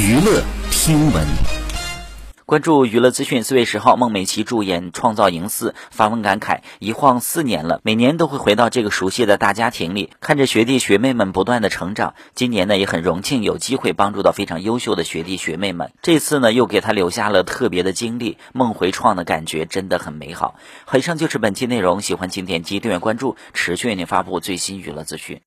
娱乐听闻。关注娱乐资讯四月十号孟美岐主演创造营四发文感慨一晃四年了每年都会回到这个熟悉的大家庭里看着学弟学妹们不断的成长今年呢也很荣幸有机会帮助到非常优秀的学弟学妹们。这次呢又给他留下了特别的经历梦回创的感觉真的很美好。以上就是本期内容喜欢请点击订阅关注持续为您发布最新娱乐资讯。